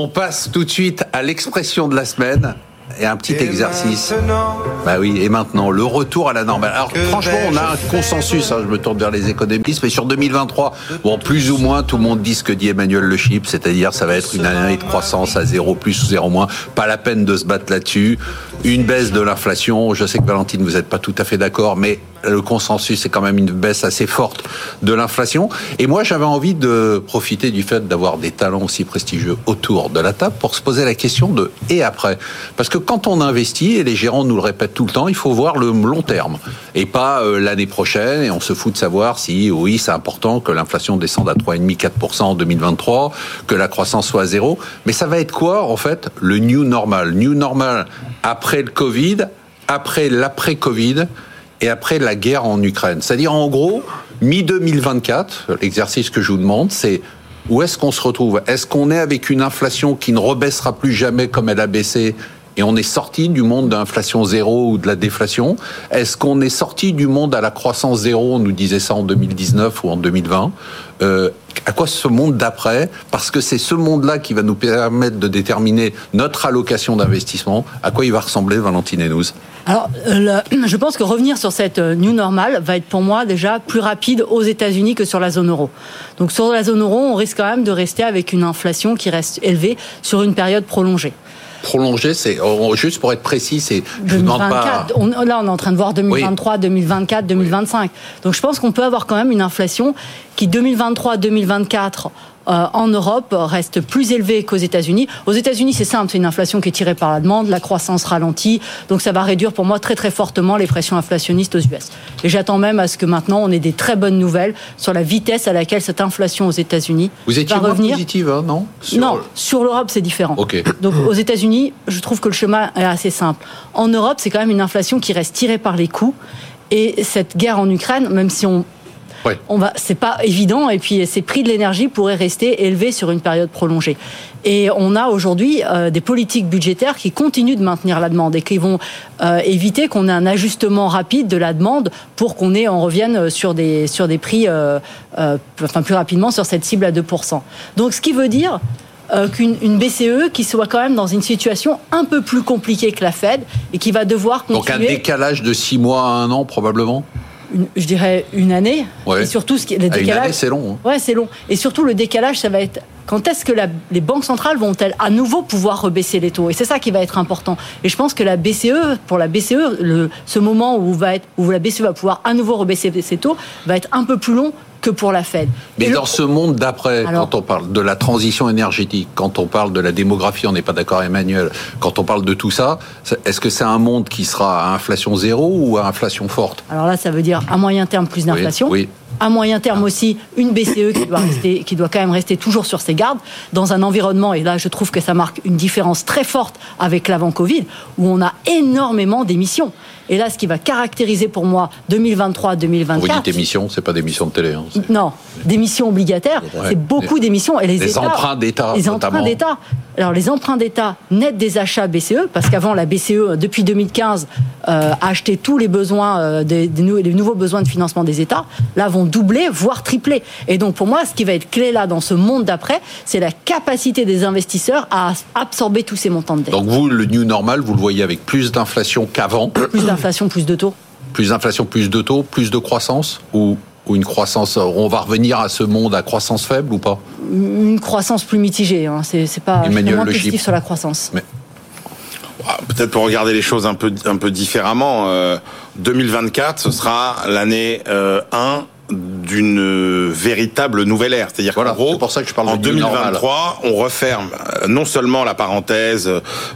On passe tout de suite à l'expression de la semaine et un petit exercice. Bah oui, et maintenant, le retour à la normale. Alors franchement, on a un consensus, hein, je me tourne vers les économistes, mais sur 2023, bon, plus ou moins, tout le monde dit ce que dit Emmanuel Le Chip, c'est-à-dire ça va être une année de croissance à 0 plus ou 0 moins. Pas la peine de se battre là-dessus. Une baisse de l'inflation. Je sais que Valentine, vous n'êtes pas tout à fait d'accord, mais le consensus, c'est quand même une baisse assez forte de l'inflation. Et moi, j'avais envie de profiter du fait d'avoir des talents aussi prestigieux autour de la table pour se poser la question de et après? Parce que quand on investit, et les gérants nous le répètent tout le temps, il faut voir le long terme et pas euh, l'année prochaine. Et on se fout de savoir si, oui, c'est important que l'inflation descende à 3,5-4% en 2023, que la croissance soit à zéro. Mais ça va être quoi, en fait, le new normal? New normal après le Covid, après l'après-Covid et après la guerre en Ukraine. C'est-à-dire, en gros, mi-2024, l'exercice que je vous demande, c'est où est-ce qu'on se retrouve? Est-ce qu'on est avec une inflation qui ne rebaissera plus jamais comme elle a baissé et on est sorti du monde d'inflation zéro ou de la déflation? Est-ce qu'on est sorti du monde à la croissance zéro On nous disait ça en 2019 ou en 2020. Euh, à quoi ce monde d'après? Parce que c'est ce monde-là qui va nous permettre de déterminer notre allocation d'investissement. À quoi il va ressembler, Valentine Hénouz alors, euh, je pense que revenir sur cette euh, new normal va être pour moi déjà plus rapide aux États-Unis que sur la zone euro. Donc sur la zone euro, on risque quand même de rester avec une inflation qui reste élevée sur une période prolongée prolongé, c'est oh, juste pour être précis, c'est je demande pas. On, là, on est en train de voir 2023, 2024, 2025. Donc, je pense qu'on peut avoir quand même une inflation qui 2023, 2024 euh, en Europe reste plus élevé qu'aux États-Unis. Aux États-Unis, c'est simple, c'est une inflation qui est tirée par la demande, la croissance ralentit, donc ça va réduire pour moi très très fortement les pressions inflationnistes aux US. Et j'attends même à ce que maintenant on ait des très bonnes nouvelles sur la vitesse à laquelle cette inflation aux États-Unis Vous étiez va revenir. positive, hein, non? Sur... Non, sur l'Europe c'est différent. Donc aux États-Unis, je trouve que le chemin est assez simple. En Europe, c'est quand même une inflation qui reste tirée par les coûts. Et cette guerre en Ukraine, même si on on va, c'est pas évident. Et puis, ces prix de l'énergie pourraient rester élevés sur une période prolongée. Et on a aujourd'hui euh, des politiques budgétaires qui continuent de maintenir la demande et qui vont euh, éviter qu'on ait un ajustement rapide de la demande pour qu'on ait, on revienne sur des sur des prix, euh, enfin plus rapidement sur cette cible à 2%. Donc, ce qui veut dire qu'une BCE qui soit quand même dans une situation un peu plus compliquée que la Fed et qui va devoir continuer. Donc un décalage de 6 mois à un an probablement je dirais une année. Et surtout, ce qui, le décalage. Une année, c'est long. Hein. Ouais, c'est long. Et surtout, le décalage, ça va être quand est-ce que les banques centrales vont-elles à nouveau pouvoir rebaisser les taux? Et c'est ça qui va être important. Et je pense que la BCE, pour la BCE, le, ce moment où, va être, où la BCE va pouvoir à nouveau rebaisser ses taux va être un peu plus long que pour la Fed. Mais dans ce monde d'après, quand on parle de la transition énergétique, quand on parle de la démographie, on n'est pas d'accord Emmanuel, quand on parle de tout ça, est-ce que c'est un monde qui sera à inflation zéro ou à inflation forte? Alors là, ça veut dire à moyen terme plus d'inflation. oui à moyen terme aussi une BCE qui doit, rester, qui doit quand même rester toujours sur ses gardes dans un environnement, et là je trouve que ça marque une différence très forte avec l'avant Covid, où on a énormément d'émissions. Et là, ce qui va caractériser pour moi 2023-2024. Vous dites émissions, c'est pas des missions de télé. Hein, non, des missions obligataires, c'est beaucoup d'émissions. Et les, les emprunts d'État. Les emprunts d'État. Alors, les emprunts d'État net des achats BCE, parce qu'avant, la BCE, depuis 2015, euh, a acheté tous les besoins, euh, des, des, nouveaux besoins de financement des États. Là, vont doubler, voire tripler. Et donc, pour moi, ce qui va être clé là, dans ce monde d'après, c'est la capacité des investisseurs à absorber tous ces montants de dette. Donc, vous, le new normal, vous le voyez avec plus d'inflation qu'avant d'inflation, plus de taux? Plus d'inflation, plus de taux, plus de croissance ou, ou une croissance On va revenir à ce monde à croissance faible ou pas? Une croissance plus mitigée. Hein. C'est, pas moins positif sur la croissance. Mais... Ah, peut-être pour regarder les choses un peu, un peu différemment. 2024, euh, ce sera l'année 1 euh, d'une véritable nouvelle ère. C'est-à-dire voilà, qu'en gros, pour ça que je parle en 2023, on referme euh, non seulement la parenthèse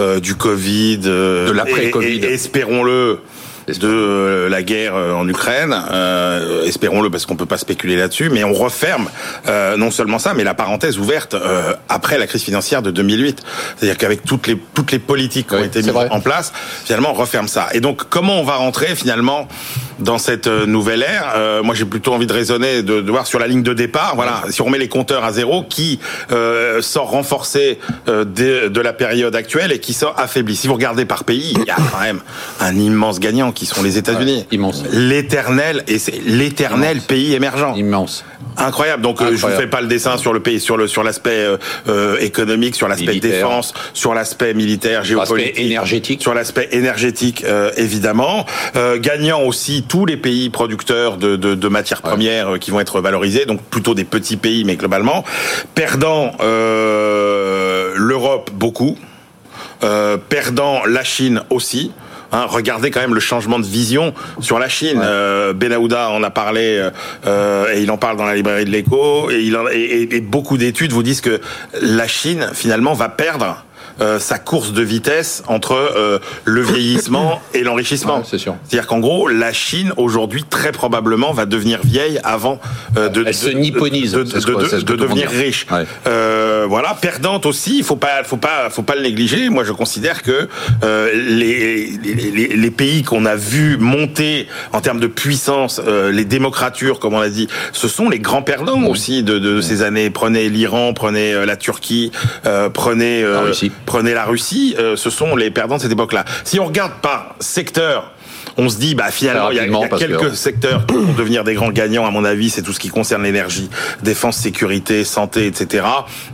euh, du Covid, euh, de l'après-Covid, espérons-le, de la guerre en Ukraine, euh, espérons-le parce qu'on peut pas spéculer là-dessus, mais on referme euh, non seulement ça, mais la parenthèse ouverte euh, après la crise financière de 2008. C'est-à-dire qu'avec toutes les toutes les politiques qui ont été mises en place, finalement on referme ça. Et donc comment on va rentrer finalement dans cette nouvelle ère? moi, j'ai plutôt envie de raisonner, de, de, voir sur la ligne de départ. Voilà, si on met les compteurs à zéro, qui sort renforcé de, de, la période actuelle et qui sort affaibli. Si vous regardez par pays, il y a quand même un immense gagnant qui sont les États-Unis. immense. L'éternel et c'est l'éternel pays émergent. Immense. Incroyable. Donc je vous fais pas le dessin sur le pays, sur le sur l'aspect économique, sur l'aspect défense, sur l'aspect militaire, géopolitique, énergétique, sur l'aspect énergétique évidemment. gagnant aussi tous les pays producteurs de, de, de matières premières qui vont être valorisés, donc plutôt des petits pays, mais globalement. Perdant l'Europe beaucoup. perdant la Chine aussi. Hein, regardez quand même le changement de vision sur la Chine. Euh, Benahouda en a parlé euh, et il en parle dans la librairie de l'Écho et, il et beaucoup d'études vous disent que la Chine finalement va perdre euh, sa course de vitesse entre euh, le vieillissement et l'enrichissement. c'est sûr. C'est-à-dire qu'en gros, la Chine aujourd'hui très probablement va devenir vieille avant euh, de, Elle se nipponise, de, de, de devenir riche. Euh, voilà, perdante aussi. Il faut pas, faut pas, faut pas le négliger. Moi, je considère que les, les, les, pays qu'on a vu monter en termes de puissance, les démocratures, comme on l'a dit, ce sont les grands perdants aussi de, de ces années. Prenez l'Iran, prenez la Turquie, prenez Prenez la Russie, euh, ce sont les perdants de cette époque-là. Si on regarde par secteur, on se dit bah finalement il y a, quelques secteurs qui vont devenir des grands gagnants à mon avis c'est tout ce qui concerne l'énergie défense sécurité santé etc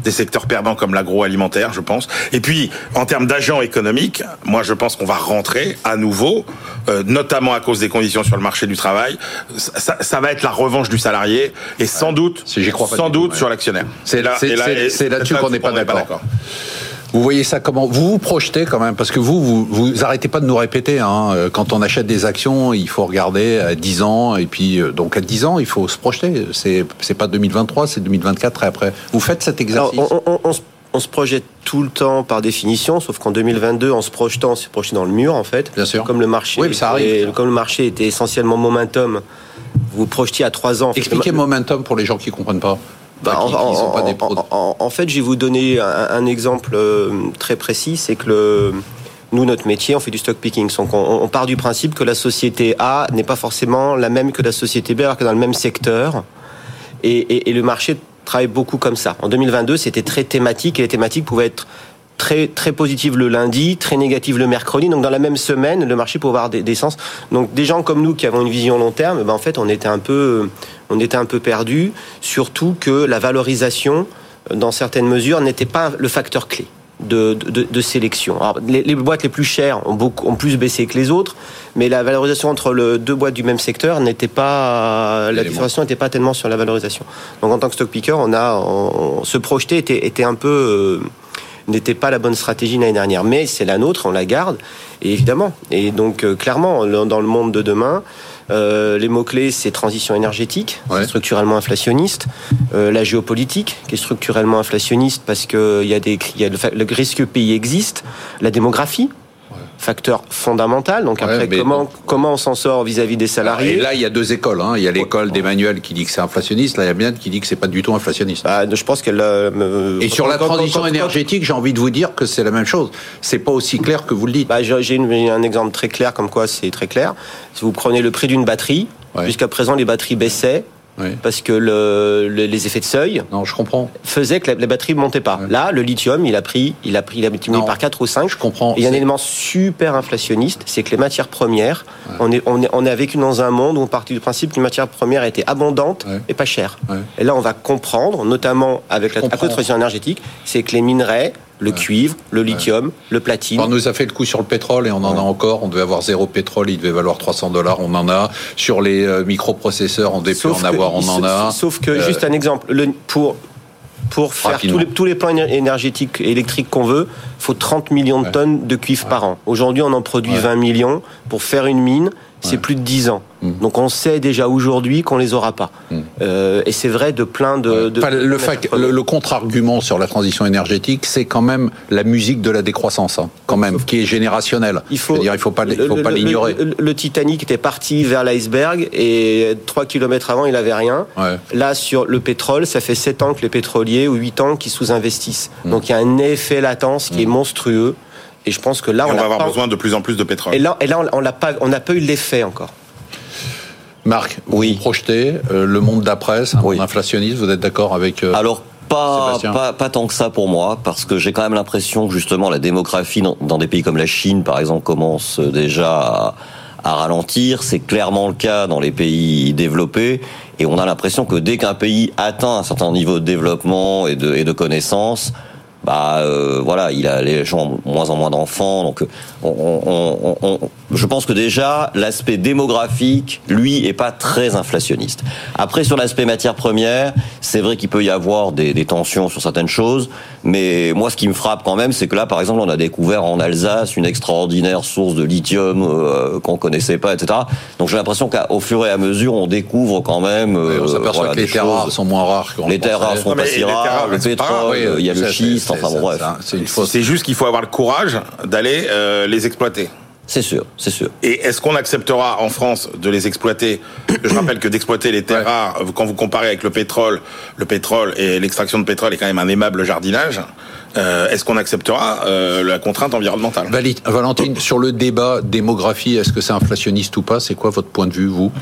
des secteurs perdants comme l'agroalimentaire je pense. Et puis en termes d'agents économiques moi je pense qu'on va rentrer à nouveau euh, notamment à cause des conditions sur le marché du travail. Ça, ça va être la revanche du salarié et sans doute sans doute sur l'actionnaire. C'est là c'est là-dessus qu'on n'est pas d'accord vous voyez ça comment? Vous vous projetez quand même, parce que vous, vous, vous arrêtez pas de nous répéter, hein, euh, quand on achète des actions, il faut regarder à 10 ans, et puis euh, donc à 10 ans, il faut se projeter. C'est, c'est pas 2023, c'est 2024 et après. Vous faites cet exercice on, se projette tout le temps par définition, sauf qu'en 2022, en se projetant, on s'est projeté dans le mur en fait. Bien sûr. Comme le marché, oui, ça arrive. comme le marché était essentiellement momentum, vous projetiez à 3 ans. Expliquez momentum pour les gens qui comprennent pas. Bah, en, fait, je vais vous donner un, exemple euh, très précis, c'est que le, nous, notre métier, on fait du stock picking. Donc, on, part du principe que la société A n'est pas forcément la même que la société B, alors que dans le même secteur. Et, et le marché travaille beaucoup comme ça. En 2022, c'était très thématique, et les thématiques pouvaient être très très positive le lundi, très négative le mercredi. Donc dans la même semaine, le marché peut avoir des, des sens. Donc des gens comme nous qui avons une vision long terme, ben en fait on était un peu on était un peu perdu. Surtout que la valorisation, dans certaines mesures, n'était pas le facteur clé. De, de, de, sélection. Alors, les, boîtes les plus chères ont, beaucoup, ont plus baissé que les autres, mais la valorisation entre le, deux boîtes du même secteur n'était pas la différenciation n'était pas tellement sur la valorisation. Donc en tant que stock picker, on a on, se projeter était, était un peu euh, n'était pas la bonne stratégie l'année dernière. Mais c'est la nôtre, on la garde, et évidemment. Et donc, euh, clairement, dans le monde de demain, euh, les mots-clés, c'est transition énergétique, structurellement inflationniste, euh, la géopolitique, qui est structurellement inflationniste parce qu'il y a des, y a le, le risque pays existe, la démographie, facteur fondamental. Donc après, comment, comment on s'en sort vis-à-vis des salariés Et là, il y a deux écoles. Hein. Il y a l'école d'Emmanuel qui dit que c'est inflationniste. Là, il y a bien qui dit que c'est pas du tout inflationniste. Bah, je pense qu'elle. Euh, Et sur la transition énergétique, j'ai envie de vous dire que c'est la même chose. C'est pas aussi clair que vous le dites. Bah, j'ai un exemple très clair, comme quoi c'est très clair. Si vous prenez le prix d'une batterie, jusqu'à présent les batteries baissaient. Parce que le, les effets de seuil non, je comprends. faisaient que la, batterie ne montait pas. Là, le lithium, il a pris, il a pris, il a multiplié par 4 ou 5. Je comprends. Et il y a un élément super inflationniste, c'est que les matières premières, on, est, on, est, on a vécu dans un monde où on partit du principe que les matières premières étaient abondantes et pas chères. Et là, on va comprendre, notamment avec la, transition énergétique, c'est que les minerais, le cuivre, le lithium, le platine. On nous a fait le coup sur le pétrole et on en a encore. On devait avoir zéro pétrole, il devait valoir 300 dollars, on en a. Sur les euh, microprocesseurs, on devait plus en avoir, on en a. Sauf que, euh, juste un exemple, le, pour pour faire tous les, tous les, plans énergétiques électriques qu'on veut, il faut 30 millions de tonnes de cuivre par an. Aujourd'hui, on en produit 20 millions. Pour faire une mine, c'est plus de 10 ans. Mm. Donc on sait déjà aujourd'hui qu'on les aura pas. Mm. Euh, et c'est vrai de plein de. de le, le, contre-argument sur la transition énergétique, c'est quand même la musique de la décroissance, hein, quand même, qui est générationnelle. Il faut, dire, il faut pas, il faut pas l'ignorer. Le, Titanic était parti vers l'iceberg et 3 km avant, il avait rien. Là, sur le pétrole, ça fait 7 ans que les pétroliers ou 8 ans qui sous-investissent. Mm. Donc il y a un effet latence qui est monstrueux. Et je pense que là, on, va avoir besoin de plus en plus de pétrole. Et là, et là on n'a pas, on n'a pas eu l'effet encore. Marc, vous oui. projetez le monde d'après, un monde inflationniste, vous êtes d'accord avec Alors pas, pas, pas, tant que ça pour moi, parce que j'ai quand même l'impression que justement la démographie dans, dans, des pays comme la Chine, par exemple, commence déjà à, à ralentir. C'est clairement le cas dans les pays développés. Et on a l'impression que dès qu'un pays atteint un certain niveau de développement et de, et de connaissances, bah euh, voilà, il a les gens moins en moins d'enfants, donc on, on, je pense que déjà l'aspect démographique, lui, est pas très inflationniste. Après sur l'aspect matière première, c'est vrai qu'il peut y avoir des, des, tensions sur certaines choses, mais moi ce qui me frappe quand même, c'est que là, par exemple, on a découvert en Alsace une extraordinaire source de lithium euh, qu'on connaissait pas, etc. Donc j'ai l'impression qu'au fur et à mesure, on découvre quand même. Euh, on s'aperçoit que les terres rares sont moins rares. Les terres rares sont pas si rares. Le pétrole, il y a le schiste c'est juste qu'il faut avoir le courage d'aller euh, les exploiter. C'est sûr, c'est sûr. Et est-ce qu'on acceptera en France de les exploiter? Je rappelle que d'exploiter les terres rares, quand vous comparez avec le pétrole, le pétrole et l'extraction de pétrole est quand même un aimable jardinage. Euh, est-ce qu'on acceptera euh, la contrainte environnementale? Valentine, sur le débat démographie, est-ce que c'est inflationniste ou pas? C'est quoi votre point de vue, vous?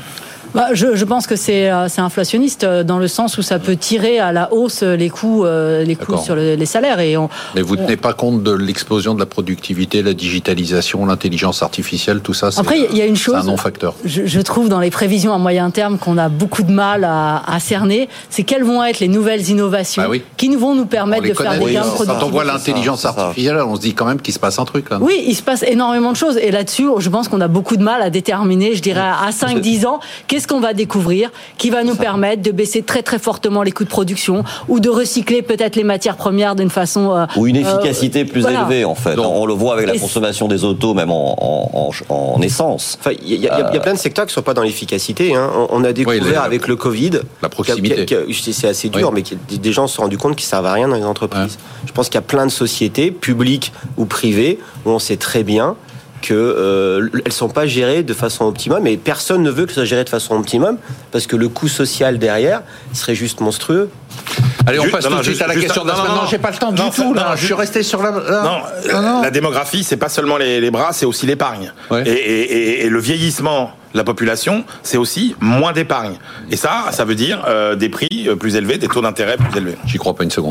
Bah, je, je, pense que c'est euh, inflationniste euh, dans le sens où ça peut tirer à la hausse les coûts, euh, les coûts sur les salaires. Et on, Mais vous ne tenez pas compte de l'explosion de la productivité, la digitalisation, l'intelligence artificielle, tout ça Après, il y a une chose. un non-facteur. Je, je, trouve dans les prévisions à moyen terme qu'on a beaucoup de mal à, à cerner. C'est quelles vont être les nouvelles innovations ah qui nous vont nous permettre de faire des gains de productivité. Quand on voit l'intelligence artificielle, on se dit quand même qu'il se passe un truc. Là. Oui, il se passe énormément de choses. Et là-dessus, je pense qu'on a beaucoup de mal à déterminer, je dirais, à 5-10 ans, qu'est-ce qu'on va découvrir qui va nous permettre de baisser très très fortement les coûts de production ou de recycler peut-être les matières premières d'une façon euh, ou une euh, efficacité plus élevée en fait. on le voit avec la consommation des autos, même en, en, essence. Enfin, il y, a plein de secteurs qui sont pas dans l'efficacité. Hein. On a découvert avec le Covid, la proximité. C'est assez dur, mais des gens se sont rendus compte qu'ils servent à rien dans les entreprises. Je pense qu'il y a plein de sociétés, publiques ou privées, où on sait très bien qu'elles euh, elles sont pas gérées de façon optimum et personne ne veut que ça soit géré de façon optimum parce que le coût social derrière serait juste monstrueux. Allez, on passe tout de suite à la question de la semaine. Non, j'ai pas le temps du tout. Là, je suis resté sur la. Non, la démographie, c'est pas seulement les, bras, c'est aussi l'épargne. Et, le vieillissement de la population, c'est aussi moins d'épargne. Et ça, ça veut dire euh, des prix plus élevés, des taux d'intérêt plus élevés. J'y crois pas une seconde.